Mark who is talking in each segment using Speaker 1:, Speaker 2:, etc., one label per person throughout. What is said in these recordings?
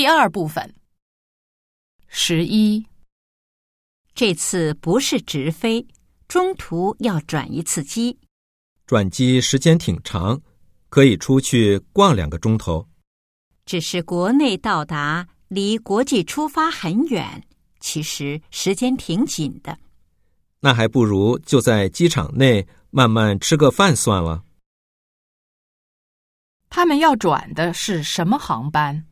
Speaker 1: 第二部分。十一，
Speaker 2: 这次不是直飞，中途要转一次机。
Speaker 3: 转机时间挺长，可以出去逛两个钟头。
Speaker 2: 只是国内到达离国际出发很远，其实时间挺紧的。
Speaker 3: 那还不如就在机场内慢慢吃个饭算了。
Speaker 1: 他们要转的是什么航班？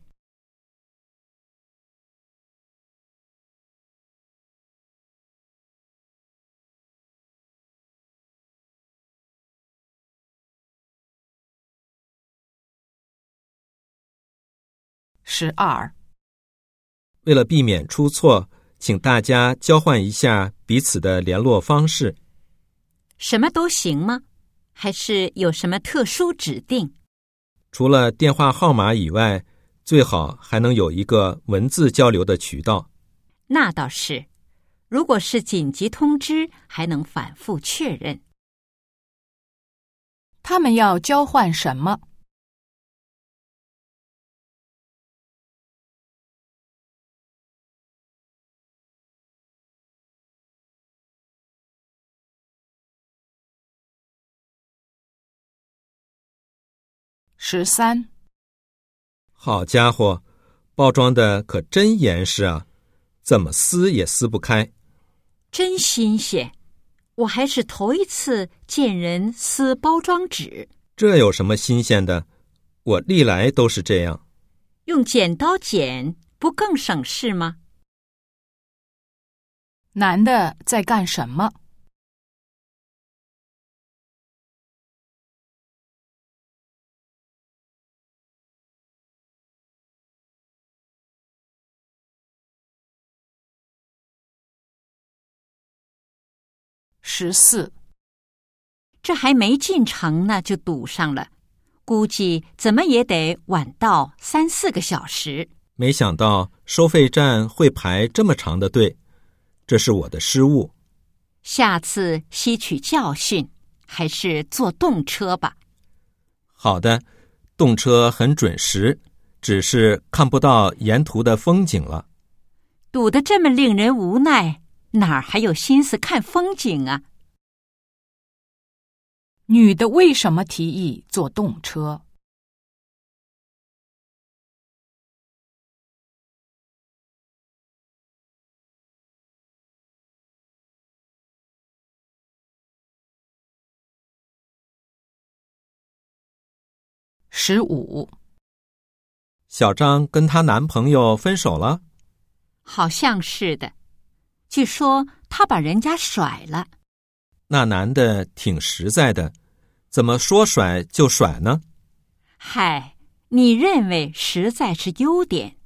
Speaker 1: 十二，
Speaker 3: 为了避免出错，请大家交换一下彼此的联络方式。
Speaker 2: 什么都行吗？还是有什么特殊指定？
Speaker 3: 除了电话号码以外，最好还能有一个文字交流的渠道。
Speaker 2: 那倒是，如果是紧急通知，还能反复确认。
Speaker 1: 他们要交换什么？十三，
Speaker 3: 好家伙，包装的可真严实啊，怎么撕也撕不开。
Speaker 2: 真新鲜，我还是头一次见人撕包装纸。
Speaker 3: 这有什么新鲜的？我历来都是这样。
Speaker 2: 用剪刀剪不更省事吗？
Speaker 1: 男的在干什么？十四，
Speaker 2: 这还没进城呢，就堵上了，估计怎么也得晚到三四个小时。
Speaker 3: 没想到收费站会排这么长的队，这是我的失误。
Speaker 2: 下次吸取教训，还是坐动车吧。
Speaker 3: 好的，动车很准时，只是看不到沿途的风景了。
Speaker 2: 堵得这么令人无奈。哪儿还有心思看风景啊？
Speaker 1: 女的为什么提议坐动车？十五，
Speaker 3: 小张跟她男朋友分手了，
Speaker 2: 好像是的。据说她把人家甩了，
Speaker 3: 那男的挺实在的，怎么说甩就甩呢？
Speaker 2: 嗨，你认为实在是优点，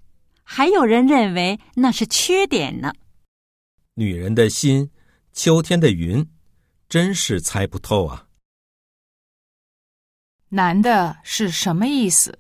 Speaker 2: 还有人认为那是缺点呢。
Speaker 3: 女人的心，秋天的云，真是猜不透啊。
Speaker 1: 男的是什么意思？